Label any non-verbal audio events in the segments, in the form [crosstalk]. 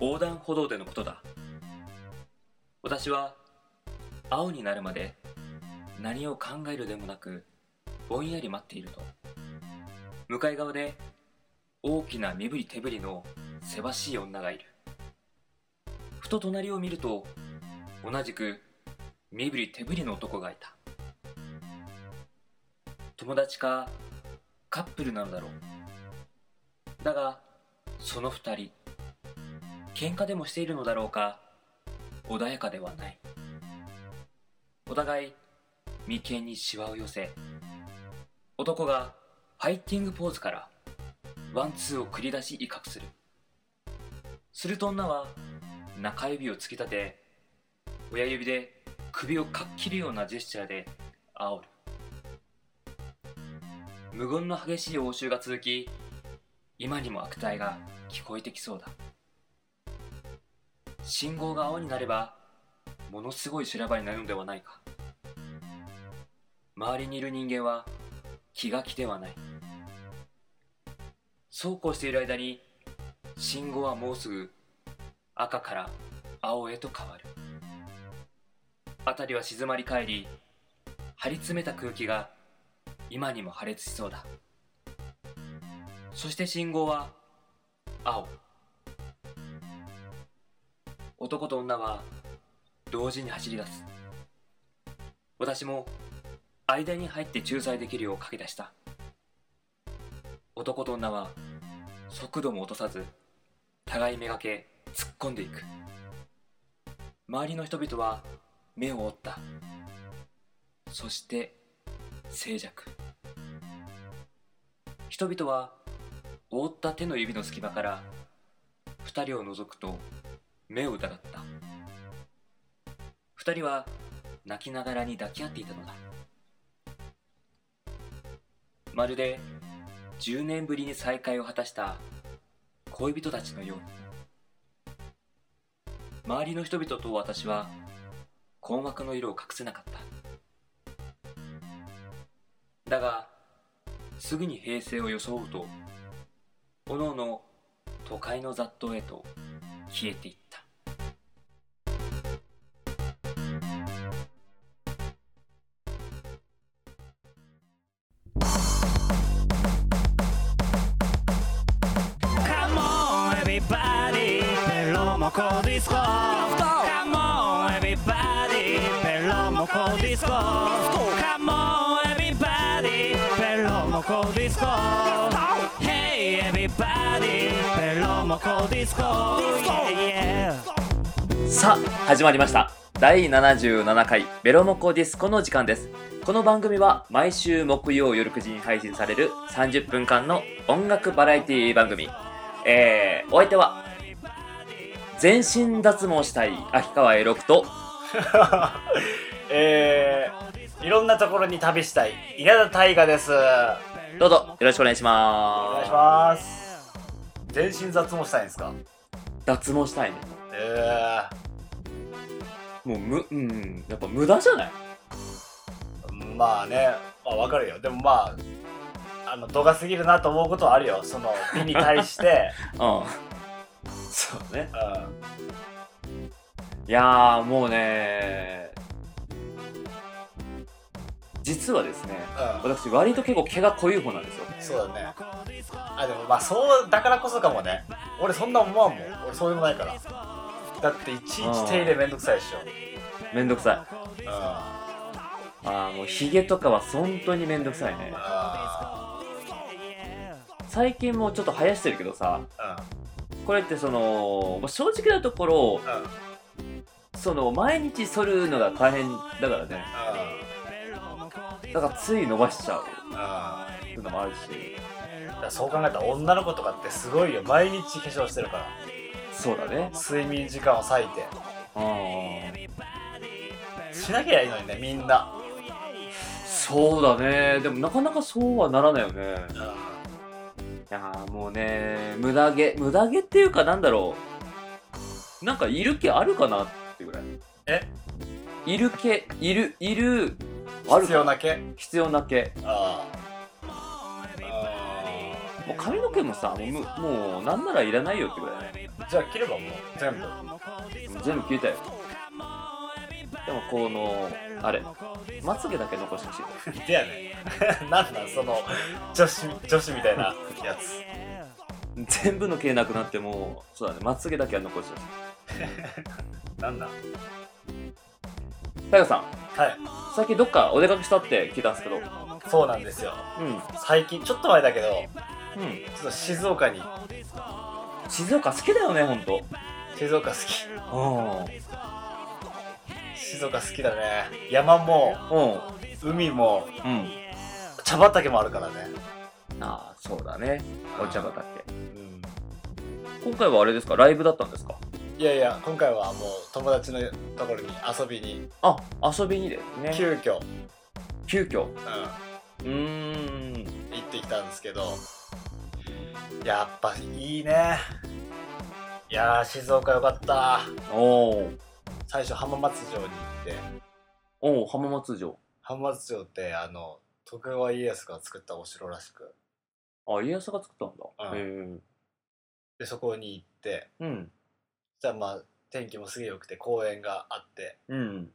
横断歩道でのことだ。私は青になるまで何を考えるでもなくぼんやり待っていると。向かい側で大きな身振り手振りのせわしい女がいる。ふと隣を見ると同じく身振り手振りの男がいた。友達かカップルなのだろう。だがその二人喧嘩でもしているのだろうか。穏やかではない。お互い眉間にシワを寄せ男がファイティングポーズからワンツーを繰り出し威嚇する。すると女は中指を突き立て親指で首をかっきるようなジェスチャーで煽る。無言の激しい応酬が続き今にも悪態が聞こえてきそうだ。信号が青になればものすごい修羅場になるのではないか。周りにいる人間は気が気ではない。そうこうしている間に信号はもうすぐ赤から青へと変わる。辺りは静まり返り張り詰めた空気が今にも破裂しそうだ。そして信号は青。男と女は同時に走り出す。私も間に入って仲裁できるよう駆け出した。男と女は速度も落とさず互いめがけ突っ込んでいく。周りの人々は目を覆った。そして静寂。人々は覆った手の指の隙間から二人を覗くと目を疑った。二人は泣きながらに抱き合っていたのだ。まるで10年ぶりに再会を果たした恋人たちのように。周りの人々と私は困惑の色を隠せなかった。だがすぐに平静を装うとおのおの都会の雑踏へと消えていった。ペロモコディスコ。Come on everybody ペロモコディスコ。Come on everybody ペロモコディスコ。Hey everybody ペロモコディスコ。Yeah yeah さあ始まりました。第77回ベロモコディスコの時間です。この番組は毎週木曜夜9時に配信される30分間の音楽バラエティ番組。えー、お相手は全身脱毛したい秋川エロクと。[laughs] えー、いろんなところに旅したい稲田大我です。おどうぞよろしくお願いします。願いします。全身脱毛したいんですか？脱毛したいね。えもうむうんやっぱ無駄じゃない？ー、まあねまあわかるよ。でもまああの度が過ぎるなと思うことはあるよ。その美に対して、[laughs] うんそうね。ういやーもうね実はですねんうん、私割と結構毛が濃い方なんですよ。そうだね。あでもまあそうだからこそかもね。俺そんな思わんもん。俺そういうのないから。だっていちいち手入れめんどくさいでしょ。めんどくさい。うん。あーもうヒゲとかは本当にめんどくさいね。あ最近もうちょっと生やしてるけどさーこれってそのまあ正直なところうんうんその毎日剃るのが大変だからね。だからつい伸ばしちゃう。うんっていうのもあるし。そう考えたら女の子とかってすごいよ。毎日化粧してるから。そうだね。睡眠時間を割いて。うん。しなきゃいいのにねみんな。そうだね。でもなかなかそうはならないよね。うん。いやーもうね無駄毛無駄毛っていうかなんだろう。なんかいる毛あるかなってぐらい。え？いる毛いるいるある必要な毛？必要な毛。ああもう髪の毛もさもうむもうなんならいらないよってぐらい。じゃあ切ればもう全部。全部消えたよでもこのあれまつげだけ残してほしい。でやねん。[laughs] なんなんその女子女子みたいなやつ。全部の毛なくなってもそうだねまつげだけは残してほしい。[laughs] なんなんタイガさん。はい。最近どっかお出かけしたって聞いたんですけど。うんそうなんですよ。うん。最近ちょっと前だけどちょっと静岡に。静岡好きだよねほんと。静岡好き。うん静岡好きだね。山もうん。海もうん。茶畑もあるからね。ああそうだね。お茶畑。うん。今回はあれですか？ライブだったんですか？いやいや今回はもう友達のところに遊びに。あ遊びにですね。急遽、急遽？ううーん。ん、行ってきたんですけど。やっぱいいね。いやー静岡よかった。おお最初浜松城に行って。おお浜松城。浜松城ってあの徳川家康が作ったお城らしく。あ家康が作ったんだ。うん。へえ。でそこに行って。うん。じゃあまあ天気もすげえ良くて公園があって。うん。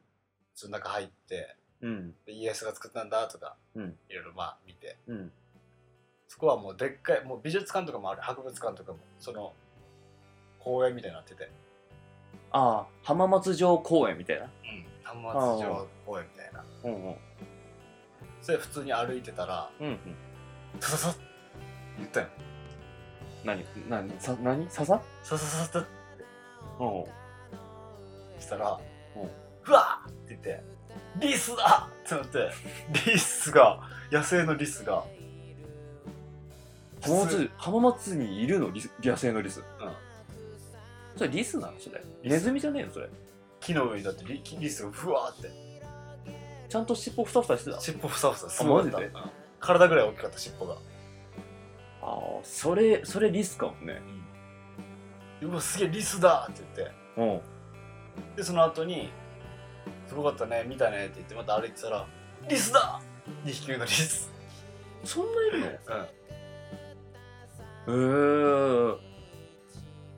その中入って。うん。で家康が作ったんだとかうん。いろいろまあ見て。うん。そこはもうでっかいもう美術館とかもある。博物館とかも。その公園みたいになってて、ああ浜松城公園みたいな？うん、浜松城公園みたいな。うんうん。それ普通に歩いてたらうんうん。さささって言ったよ。何何さ何？ささ？ささささって。うんしたらうん。ふわーって言ってリスだってなってリスが野生のリスが。浜松浜松にいるの？リス野生のリス。うんそれリスなのそれネズミじゃねえのそれ木の上にだってリリスがふわーって。ちゃんと尻尾ふさふさしてた尻尾ふさふさ。すごかったマジで？うん体ぐらい大きかった尻尾が。ああそれそれリスかもね。うわすげえリスだって言って。うん。でその後に「すごかったね見たね」って言ってまた歩いてたら「リスだ!」2匹目のリス。そんないるの？うん。へえ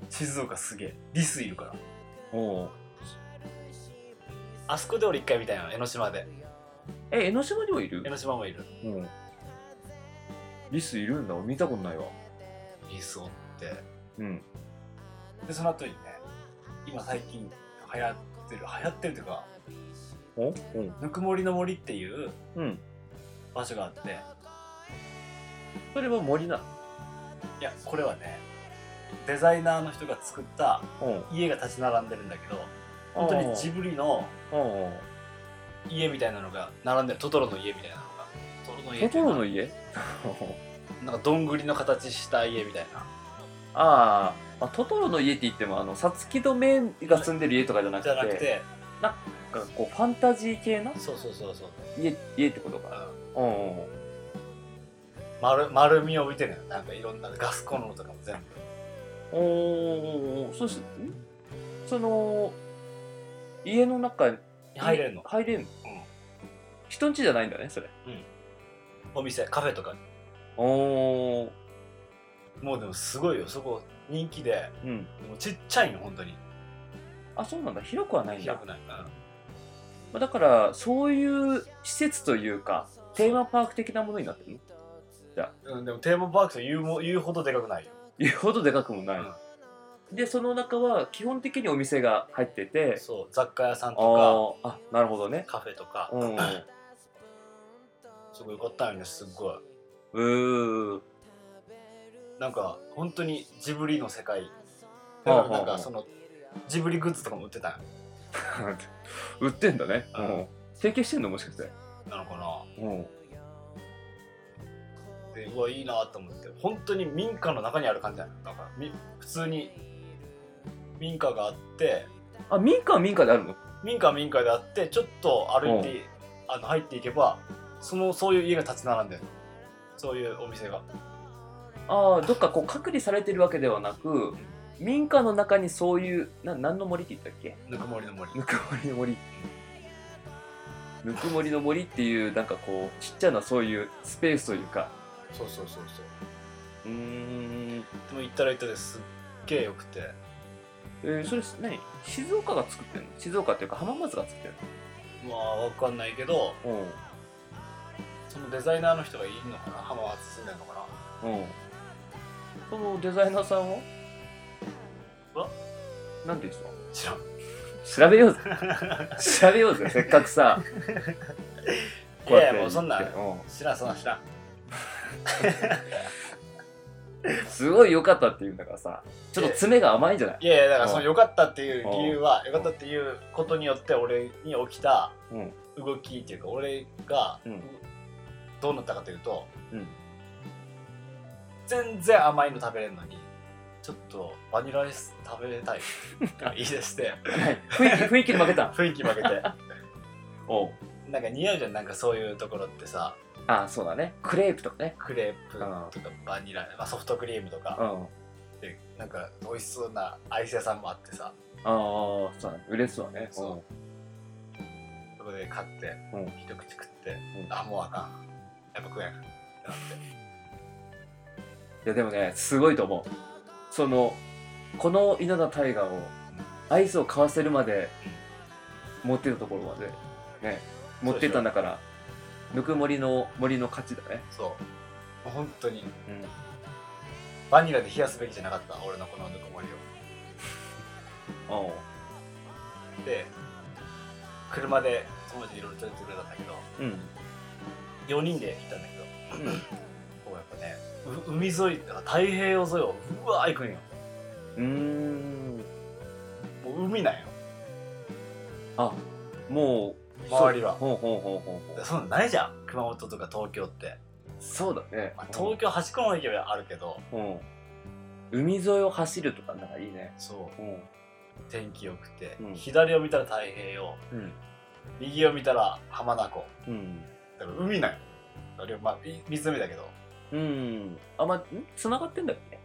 静岡すげえ。リスいるから。おう。あそこで俺一回見たよ江ノ島で。え江ノ島にもいる？江ノ島もいる。うん。リスいるんだ。俺見たことないわ。リスおって。うん。でその後にね今最近流行ってる流行ってるっていうかお？うん。ぬくもりの森っていううん。場所があって。それは森なの？いやこれはねデザイナーの人が作ったうん。家が立ち並んでるんだけど本当にジブリのうん。家みたいなのが並んでる。トトロの家みたいなのが。トトロの家トトロの家？[laughs] なんかどんぐりの形した家みたいな。ああトトロの家って言ってもあのさつきとめが住んでる家とかじゃなくてじゃなくてなんかこうファンタジー系な？そうそうそうそう、家家ってことか。うんうん。丸丸みを帯びてるのよ。なんかいろんなガスコンロとかも全部おーそしんその家の中に入れるの？入れるの、ん。人ん家じゃないんだねそれ。お店カフェとかおー。もうでもすごいよ。そこ人気で。うん。でもちっちゃいの本当に。あそうなんだ。広くはないんだ。広くない、まあだからそういう施設というかテーマパーク的なものになってるの？うん、でもテーマパークと言うも言うほどでかくないよ言うほどでかくもない、でその中は基本的にお店が入ってて。そう雑貨屋さんあとーあなるほどね。かカフェとか、うん。すごいよかったよねすっごい。うー。なんか本当にジブリの世界。はあはあなんかそのジブリグッズとかも売ってたんよ。[laughs] 売ってんだね、うん。うん。提携してんのもしかして。なのかな。うんでうわいいなと思って本当に民家の中にある感じなのなんかみ普通に民家があってあ民家は民家であるの？民家は民家であってちょっと歩いて、あの入っていけばそのそういう家が立ち並んでる。そういうお店が。ああどっかこう隔離されてるわけではなく民家の中にそういうな何の森って言ったっけ？ぬくもりの森。ぬくもりの森。ぬくもりの森っていうなんかこうちっちゃなそういうスペースというかそうそうそうそう。うーん。でも行ったら行ったですっげえよくて。えー、それ何？静岡が作ってるの？静岡っていうか浜松が作ってるまあわかんないけどのうん。そのデザイナーの人がいるのかな？浜松住んでるのかな？うん。そのデザイナーさんは？は？なんて言って知らん。た調べようぜ。[laughs] 調べようぜ。せっかくさ。いやいやもうそんな知らんそんなん知らんすごい良かったって言うんだからさちょっと爪が甘いんじゃない？いやいやだからその良かったっていう理由は良かったっていうことによって俺に起きたうん。動きっていうか俺がうん。どうなったかというとうん。全然甘いの食べれるのにちょっとバニラアイス食べたいって言い出して雰囲気 [laughs] 雰囲気に負けた。雰囲気負けて。[laughs] おう。なんか似合うじゃんなんかそういうところってさあそうだね。クレープとかね。クレープとかバニラ、まあ、ソフトクリームとか。うん。あでなんか美味しそうなアイス屋さんもあってさ。あそうだね。嬉しそうだね。そう。そこで買って、うん。一口食って、うん。あもうあかん。やっぱ食えん。ってなって。いやでもねすごいと思う。そのこの稲田大河をアイスを買わせるまで持ってたところまでね持ってったんだからぬくもりの森の勝ちだね。そう。もう本当に。うん。バニラで冷やすべきじゃなかった？俺のこのぬくもりを。[laughs] おう。で車で友達いろいろ連れてくれたんだけどうん。4人で行ったんだけど。うん。こうやっぱねう海沿い太平洋沿いをうわー行くんよ。うーん。もう海なんよ。あもう周りは。ほうほうほうほうほう。そんなんないじゃん。熊本とか東京って、そうだね、まあ、東京端っこの方行けばあるけど。う。ん海沿いを走るとかなんかいいね。そう。う。ん天気良くて、うん。左を見たら太平洋。うん。右を見たら浜名湖。うん。だから海なんよあれまあみ湖だけど。うん。あまん？繋がってんだっけ？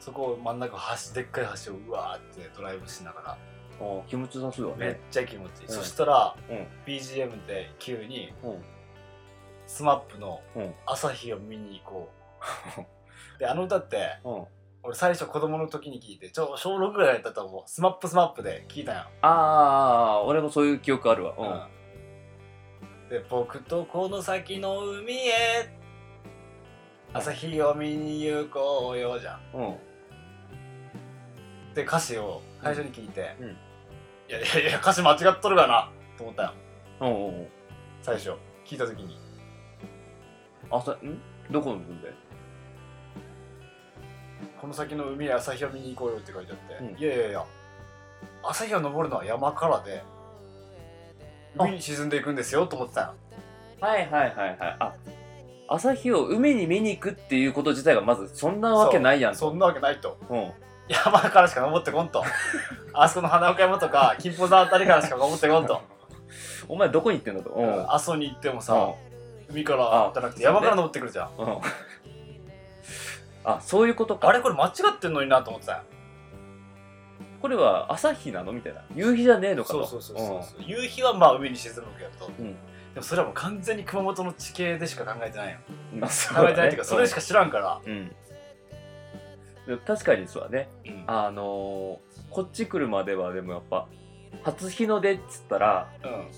そこを真ん中橋でっかい橋をうわーってドライブしながら。あ気持ちよさそうだめっねちゃ気持ちいい、うん。そしたら、うん。BGM で急にうん。スマップのうん「朝日を見に行こう」[laughs] であの歌ってうん。俺最初子供の時に聞いてちょ小6ぐらいだったと思う。スマップスマップで聞いたんよ、ああ俺もそういう記憶あるわ。うん。で僕とこの先の海へ朝日を見に行こうよじゃんうん。うん。で歌詞を最初に聞いて、うんいやいやいや歌詞間違っとるがなと思ったよ。うんうんう。ん最初聞いた時に。朝ん？どこの部分で？この先の海へ朝日を見に行こうよって書いてあって、うん。いやいやいや朝日が昇るのは山からであ。海に沈んでいくんですよと思ってたよ。はいはいはいはい。あ朝日を海に見に行くっていうこと自体がまずそんなわけないやんそんなわけないと。うん山からしか登ってこんと。あそこの花岡山とか金峰山あたりからしか登ってこんと、お前どこに行ってんだと。うん。阿蘇に行ってもさ、うん。海からじゃなくて山から登ってくるじゃん、うん。あそういうことか。あれこれ間違ってんのになと思ってたよ。これは朝日なのみたいな。夕日じゃねえのかと。そうそうそうそう、夕日はまあ海に沈むけど、うん。でもそれはもう完全に熊本の地形でしか考えてないよ。うんまあそう考えてないっていうかそれしか知らんから、うん確かにそうだね。うん。あのーこっち来るまではでもやっぱ初日の出っつったら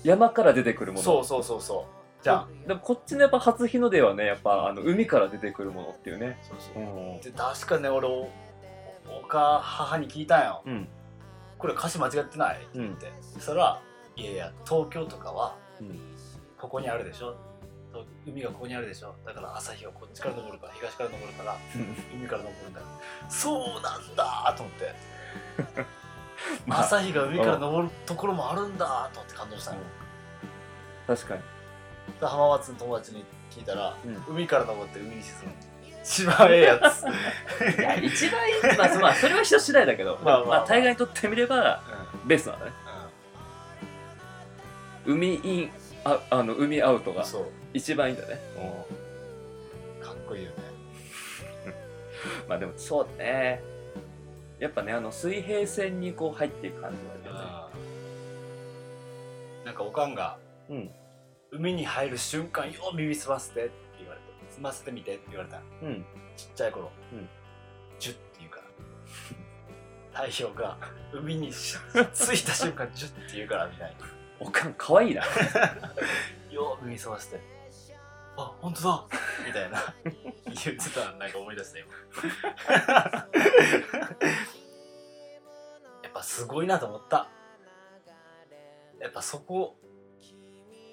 山から出てくるもの。そうそうそうそう。じゃんでもこっちのやっぱ初日の出はねやっぱあの海から出てくるものっていうね。そうそう。うん。で確かね俺おおか母に聞いたんよ。うん。これ歌詞間違ってない？って。言って、そしたら「いやいや東京とかはうん。ここにあるでしょと海がここにあるでしょ。だから朝日はこっちから昇るから [laughs] 東から昇るから海から昇るんだそうなんだと思って。[laughs] まあ朝日が海から昇るところもあるんだと思って感動したの、確かに。で浜松の友達に聞いたら、う海から昇って海に沈む。一番ええやつ。[laughs] いや一番いいまあまあそれは人次第だけどまあまあまあ。大概にとってみればベストなんだね。う海インああの海アウトがん、そう。一番いいんだね。かっこいいよね。[laughs] まあでもそうだね。やっぱねあの水平線にこう入っていく感じだよね。なんかおかんがうん。海に入る瞬間よう耳澄ませてって言われて澄ませてみてって言われたの。うん。ちっちゃい頃、うん。ジュッて言うから。[laughs] 太陽が海にし着いた瞬間ジュッて言うからみたいなおかんかわいいな。よう見澄まして。あ本当だ。みたいな。言ってたのなんか思い出した今。やっぱすごいなと思った。やっぱそこ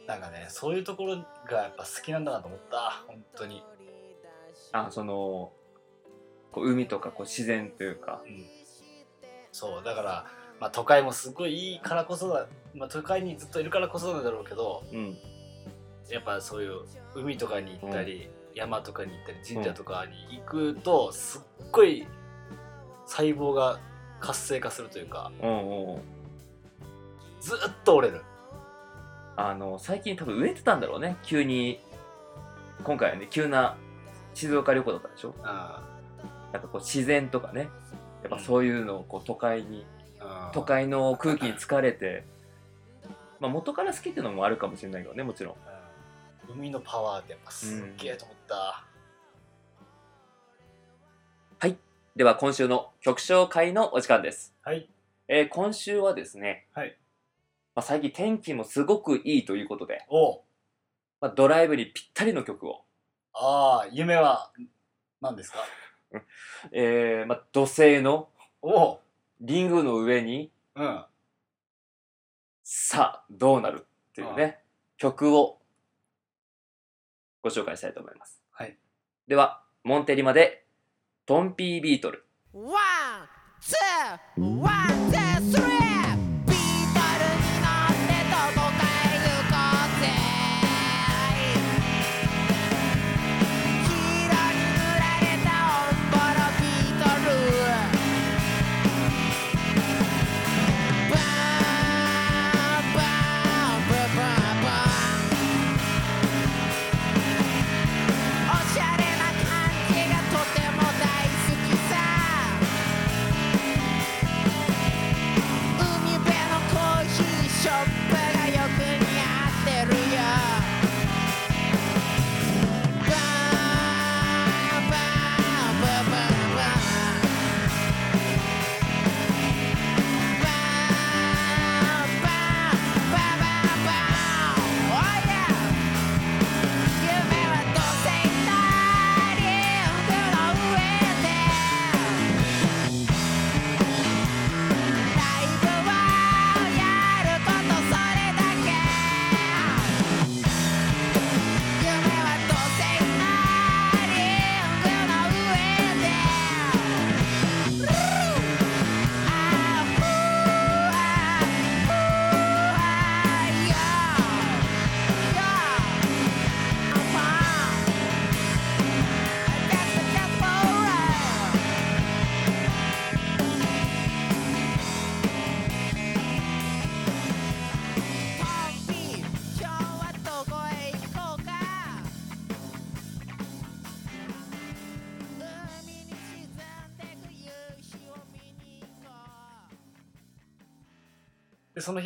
なんかねそういうところがやっぱ好きなんだなと思った。本当に。あそのこう海とかこう自然というか。うん。そうだから、まあ、都会もすごいいいからこそだ、まあ、都会にずっといるからこそなんだろうけどうん。やっぱそういう海とかに行ったり、山とかに行ったり神社とかに行くとすっごい細胞が活性化するというかうんうんずっと折れる。あの最近多分植えてたんだろうね。急に今回はね急な静岡旅行だったでしょ。うん。なんかこう自然とかねやっぱそういうのをこう都会にうん都会の空気に疲れてまあ元から好きっていうのもあるかもしれないけどねもちろん。うん海のパワーってやっぱすっげえと思った、では今週の曲紹介のお時間です、はい。えー今週はですね、はい。まあ、最近天気もすごくいいということで、まあ、ドライブにぴったりの曲を、ああ夢は何ですか？[laughs] えーまあ、土星のおうリングの上にうん。さあどうなるっていうね曲をご紹介したいと思います。はい。ではモンテリマでトンピービートル。two, three ビートルに乗ってど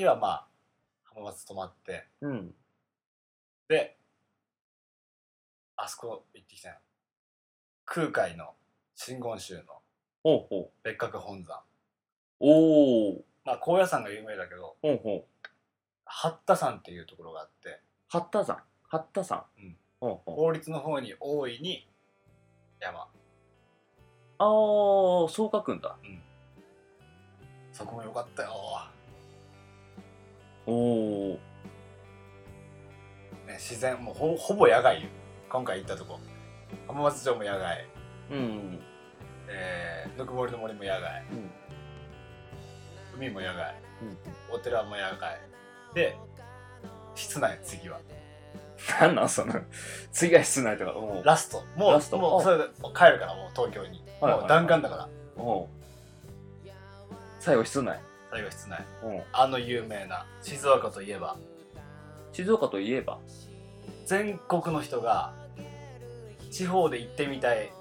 はまあ浜松泊まって。うん。であそこ行ってきたよ。空海の真言宗のほうほう。別格本山。おおまあ高野山が有名だけどほうほう。八田山っていうところがあって。八田山？八田山？うん。ほうほう。法律の方に大いに山。ああそう書くんだ。そこも良かったよ、おおね、自然もうほほぼ野外よ。今回行ったとこ。浜松城も野外、うんえー、ぬくもりの森も野外。うん。海も野外。うん。お寺も野外。で室内次は。なんなんその次が室内とか。おう。ラスト。もうラスト。あもうそれでもう帰るからもう東京に、はいはい。もう弾丸だから。おう。最後室内最後室内おうあの有名な静岡といえば静岡といえば全国の人が地方で行ってみたい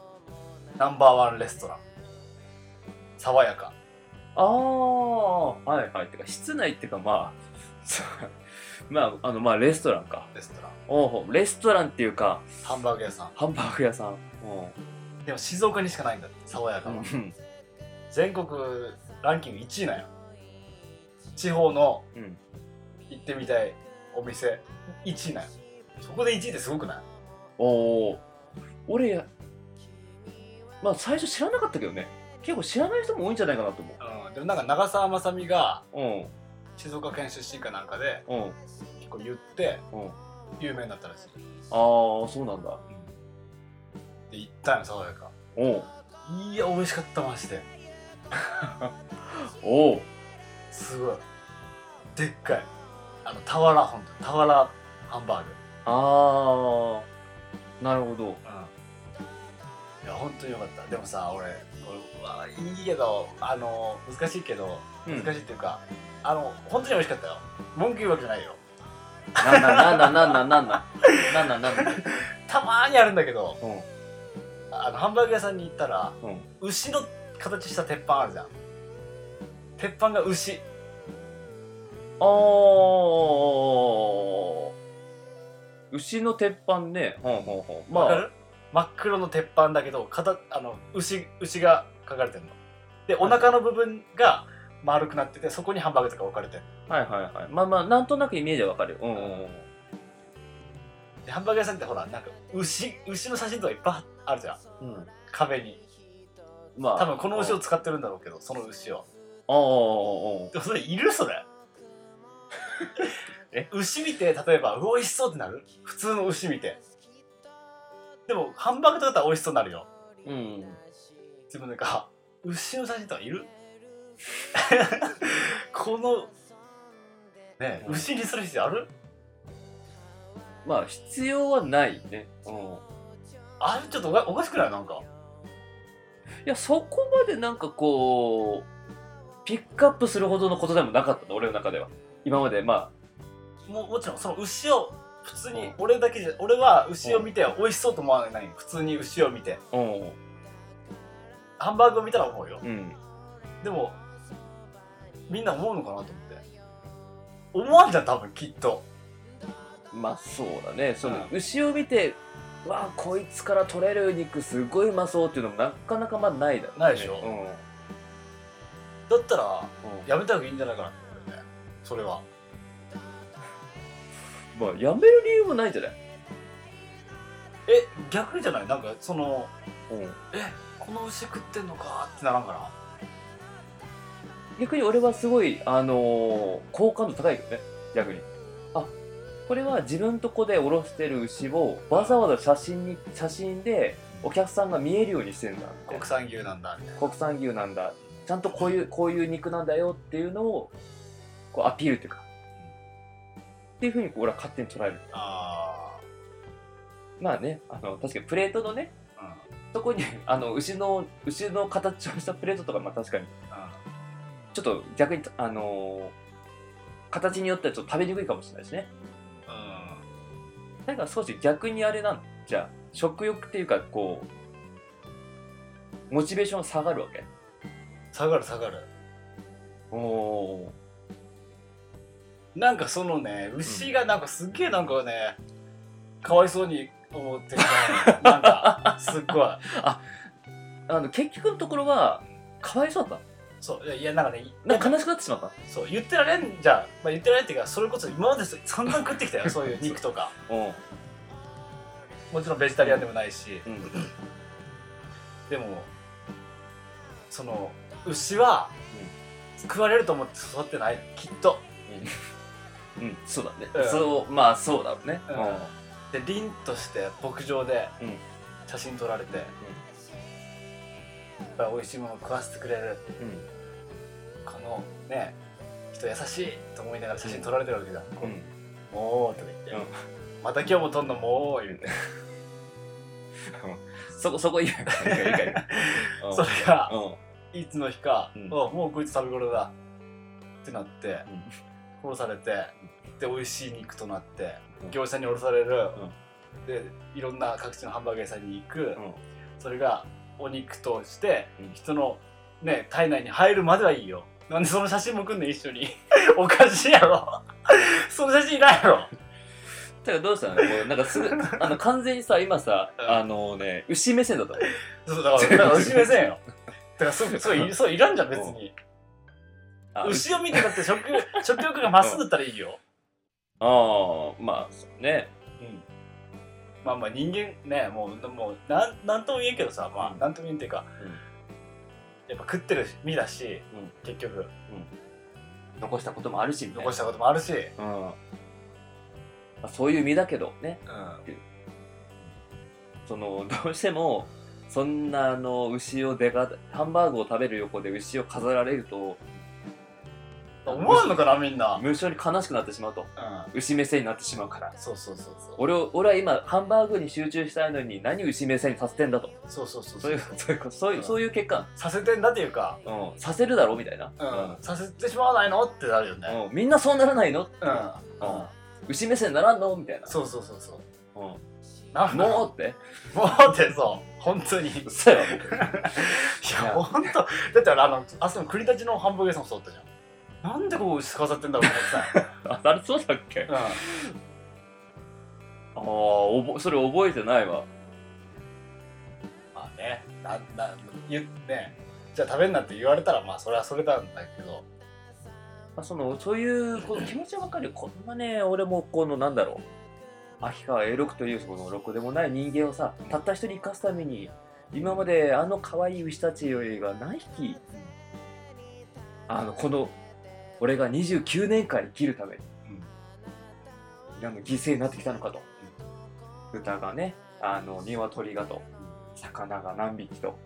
ナンバーワンレストラン爽やかああはいはいてか室内っていうかまあまああのまあレストランかレストランおレストランっていうかハンバーグ屋さんハンバーグ屋さんでも静岡にしかないんだって爽やかは、全国ランキング1位なんよ地方のうん。行ってみたいお店。1位なんよ。そこで1位ってすごくない？おお俺まあ最初知らなかったけどね。結構知らない人も多いんじゃないかなと思う。ん。でもなんか長澤まさみが静岡県出身かなんかでうん。結構言ってうん。あ有名になったらしい。あそうなんだ。で行ったんよ爽やか。おういや美味しかったマジで。[laughs] おうすごい。でっかい。あの俵ほんと俵ハンバーグ。ああなるほど。うん。いや本当によかった。でもさ俺俺うわいいけどあの難しいけどうん。難しいっていうか、あの本当に美味しかったよ。文句言うわけじゃないよ。なんだなんだなんだなんだなんだ。なんだたまーにあるんだけどうん。あのハンバーグ屋さんに行ったらうん。牛の形した鉄板あるじゃん鉄板が牛。あー。牛の鉄板ね。ほんほんほんまあ。わかる？真っ黒の鉄板だけどかたあの牛牛が描かれてるの。でお腹の部分が丸くなっててそこにハンバーグとか置かれてるはいはいはい。まあまあなんとなくイメージはわかるよ。うんうんうん。でハンバーグ屋さんってほらなんか牛牛の写真とかいっぱいあるじゃん。うん。壁に。まあ。多分この牛を使ってるんだろうけどその牛をあああでもそれいるそれ。[laughs] え？牛見て例えばうわ美味しそうってなる？普通の牛見て。でもハンバーグとかだったら美味しそうになるよ。あうん自分でか牛の写真とかいる？[laughs] このねえ牛にする必要ある？まあ必要はないね。うん。あれちょっとおかおかしくない？なんか。いやそこまでなんかこうピックアップするほどのことでもなかったの俺の中では。今までまもうもちろんその牛を普通に俺だけじゃ俺は牛を見て美味しそうと思わない。普通に牛を見て。あうん。ハンバーグを見たら思うよ。うん。でもみんな思うのかなと思って。思わんじゃん多分きっと。まあそうだね。その、うん。牛を見てわあこいつから取れる肉すごいうまそうっていうのもなかなかまあないだろうね。ないでしょ。うんうんだったらやめた方がいいんじゃないかなって思うよね。それは。[laughs] まあやめる理由もないんじゃない？え逆じゃない？なんかそのうん。えこの牛食ってんのかってならんかな？逆に俺はすごいあのー好感度高いけどね。逆に。あこれは自分とこでおろしてる牛をわざわざ写真に写真でお客さんが見えるようにしてるんだ国産牛なんだみたいな。国産牛なんだちゃんとこういうこういう肉なんだよっていうのをこうアピールっていうかっていうふうに俺は勝手に捉える。あまあねあの確かにプレートのねあうん。うんそこに [laughs] あの牛の牛の形をしたプレートとかまあ確かに。ちょっと逆にあのー形によってはちょっと食べにくいかもしれないしね。だから少し逆にあれなんじゃあ食欲っていうかこうモチベーションが下がるわけ下がる下がる。おおなんかそのね牛がなんかすっげえなんかねかわいそうに思ってるな [laughs] なんかすっごい。あの結局のところはかわいそうだっそういやいやなんかねたなんか悲しくなってしまった？そう言ってられんじゃん、まあ、言ってられんっていうかそれこそ今まで散々食ってきたよそういう肉とか。う。んもちろんベジタリアンでもないし。うん。でもその牛は食われると思って育ってない。きっと。うん、そうだね、うん。そうまあそうだろうね。で凛として牧場でうん。写真撮られて、やっぱり美味しいもの食わせてくれる。うん。うんこのね人優しいと思いながら写真撮られてるわけじゃん、うん。もうとか言って、うん。また今日も撮んのもう言うてそこそこいい [laughs] それがうんいつの日か、うん。おもうこいつ食べ頃だ。ってなって、殺されて、で美味しい肉となって、うん。業者に卸される、でいろんな各地のハンバーガー屋さんに行く、うん。それがお肉としてうん。人のね体内に入るまではいいよ。なんでその写真も来んねん一緒に。[laughs] おかしいやろ。[laughs] その写真いないやろ。だからどうしたの？もうなんかすぐあの完全にさ今さうん。あのね牛目線だったもんそうだからだから牛目線よ。だ [laughs] からそうそういそういらんじゃん別に。あ牛を見てだって食 [laughs] 食欲がまっすぐだったらいいよ、ああまあね。うん、まあまあ人間ねもうもうなんなんとも言えんけどさまあうん。なんとも言えんっていうか、やっぱ食ってる身だし、うん。結局。残したこともあるし残したこともあるし、うん。まあ、そういう身だけどね。うん、そのどうしてもそんなあの牛をでかハンバーグを食べる横で牛を飾られると思わんのかなみんな、うん、無性に悲しくなってしまうと。牛目線になってしまうから。そうそうそうそう。俺を俺は今ハンバーグに集中したいのに何牛目線にさせてんだと。そうそうそうそう。いうそういうそういうそういう結果、させてんだっていうか、うん、させるだろみたいな、うん。させてしまわないのってなるよね。うん。うんみんなそうならないの、うん、うん。うん牛目線ならんの？みたいな。そうそうそうそう。うん。なんもうって。もうってそう本当に。い嘘よや本当。だってあのあそこの栗たちのハンバーグ屋さんもそうだったじゃん。なんでこう牛飾ってんだろうと思ってあ [laughs] あれそうだっけ？たよ、ああおぼそれ覚えてないわ。うん、まあねなな言ね。じゃあ食べんなって言われたらまあそれはそれなんだけど。まあ、そのそういうこの気持ちはわかるよ。こんなね俺もこのなんだろう秋川 A6 というそのろくでもない人間をさたった一人生かすために今まであの可愛い牛たちよりが何匹あのこの俺が29年間生きるために、あの犠牲になってきたのかと、豚がねあの鶏がと魚が何匹と。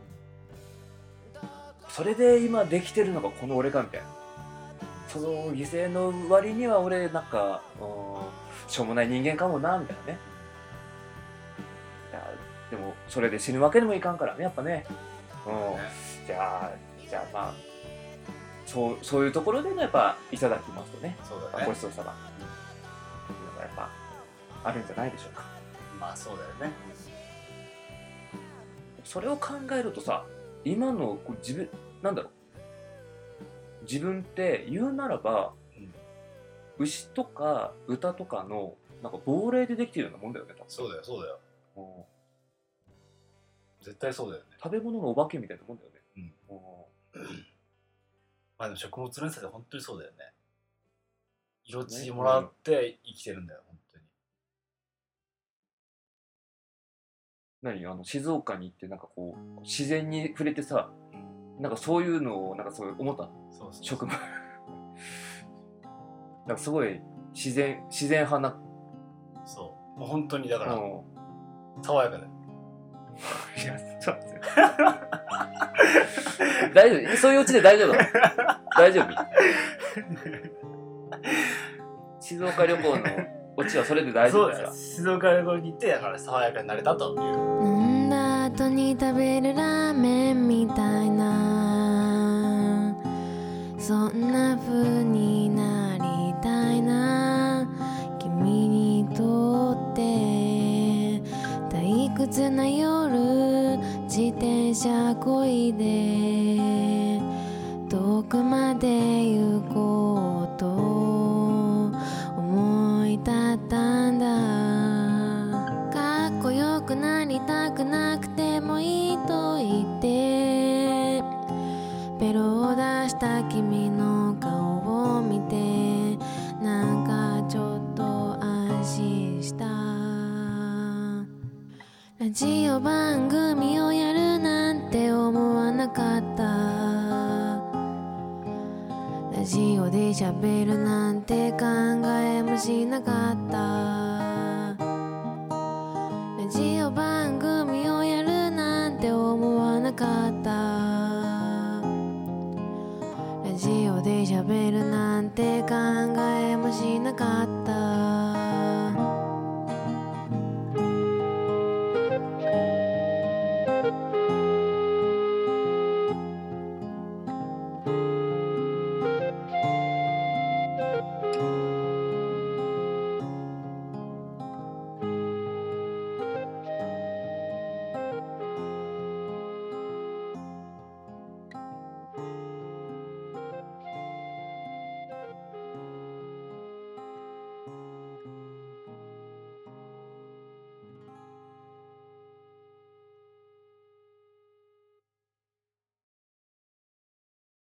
それで今できてるのがこの俺かみたいな。その犠牲の割には俺なんか、うん、しょうもない人間かもなみたいなね。いやでもそれで死ぬわけにもいかんからねやっぱね、うん、じゃあじゃあまあそうそういうところでのやっぱいただきますとね。そうだね。ごちそうさま。っていうのがやっぱあるんじゃないでしょうか。まあそうだよね。それを考えるとさ今の自分なんだろう。自分って言うならば、うん牛とか豚とかのなんか亡霊でできてるようなもんだよね多分。そうだよそうだよ。うん。絶対そうだよね。食べ物のお化けみたいなもんだよね、うん。うん。まあでも食物連鎖で本当にそうだよね。命もらって生きてるんだよ本当に。何？あの静岡に行ってなんかこう自然に触れてさなんかそういうのをなんかそう思ったそうそう。食物なんかすごい自然自然派な。そう。もう本当にだからうん。爽やかだよ。[laughs] いや、ちょっと待って。[laughs] 大丈夫？そういううちで大丈夫だ。大丈夫？[laughs] 静岡旅行のオチはそれで大丈夫ですか静岡旅行に行ってだから爽やかになれたという。飲ん。だ後に食べるラーメンみたいな。そんな風にな屈な夜自転車こいで遠くまで行く。ラジオ番組をやるなんて思わなかった。ラジオで喋るなんて考えもしなかった。ラジオ番組をやるなんて思わなかった。ラジオで喋るなんて考えもしなかった。